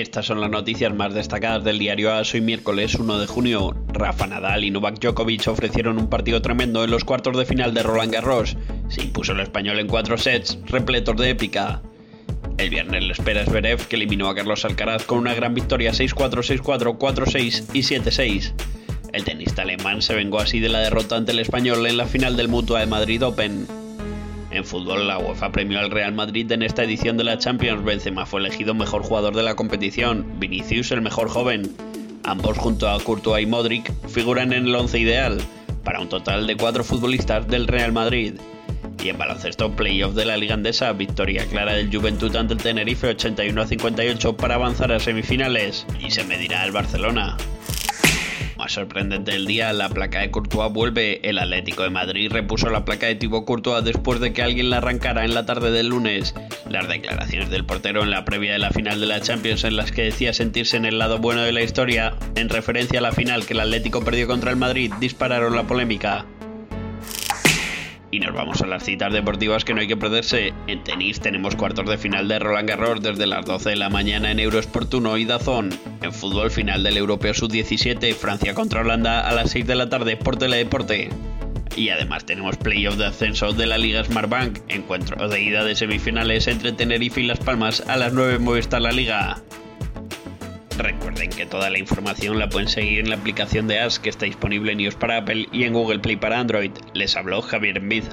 estas son las noticias más destacadas del diario AS hoy miércoles 1 de junio. Rafa Nadal y Novak Djokovic ofrecieron un partido tremendo en los cuartos de final de Roland Garros. Se impuso el español en cuatro sets, repletos de épica. El viernes le espera Zverev, que eliminó a Carlos Alcaraz con una gran victoria 6-4, 6-4, 4-6 y 7-6. El tenista alemán se vengó así de la derrota ante el español en la final del Mutua de Madrid Open. En fútbol, la UEFA premió al Real Madrid en esta edición de la Champions. Benzema fue elegido mejor jugador de la competición, Vinicius el mejor joven. Ambos junto a Courtois y Modric figuran en el once ideal, para un total de cuatro futbolistas del Real Madrid. Y en baloncesto, playoff de la Liga Andesa, victoria clara del Juventud ante el Tenerife 81 a 58 para avanzar a semifinales y se medirá al Barcelona más sorprendente del día, la placa de Courtois vuelve. El Atlético de Madrid repuso la placa de Thibaut Courtois después de que alguien la arrancara en la tarde del lunes. Las declaraciones del portero en la previa de la final de la Champions en las que decía sentirse en el lado bueno de la historia, en referencia a la final que el Atlético perdió contra el Madrid, dispararon la polémica. Y nos vamos a las citas deportivas que no hay que perderse. En tenis tenemos cuartos de final de Roland Garros desde las 12 de la mañana en Eurosport 1 y Dazón. En fútbol final del Europeo Sub-17, Francia contra Holanda a las 6 de la tarde por Teledeporte. Y además tenemos playoff de ascenso de la Liga Smartbank, encuentro de ida de semifinales entre Tenerife y Las Palmas a las 9 Movistar La Liga. Recuerden que toda la información la pueden seguir en la aplicación de As que está disponible en iOS para Apple y en Google Play para Android. Les habló Javier Envid.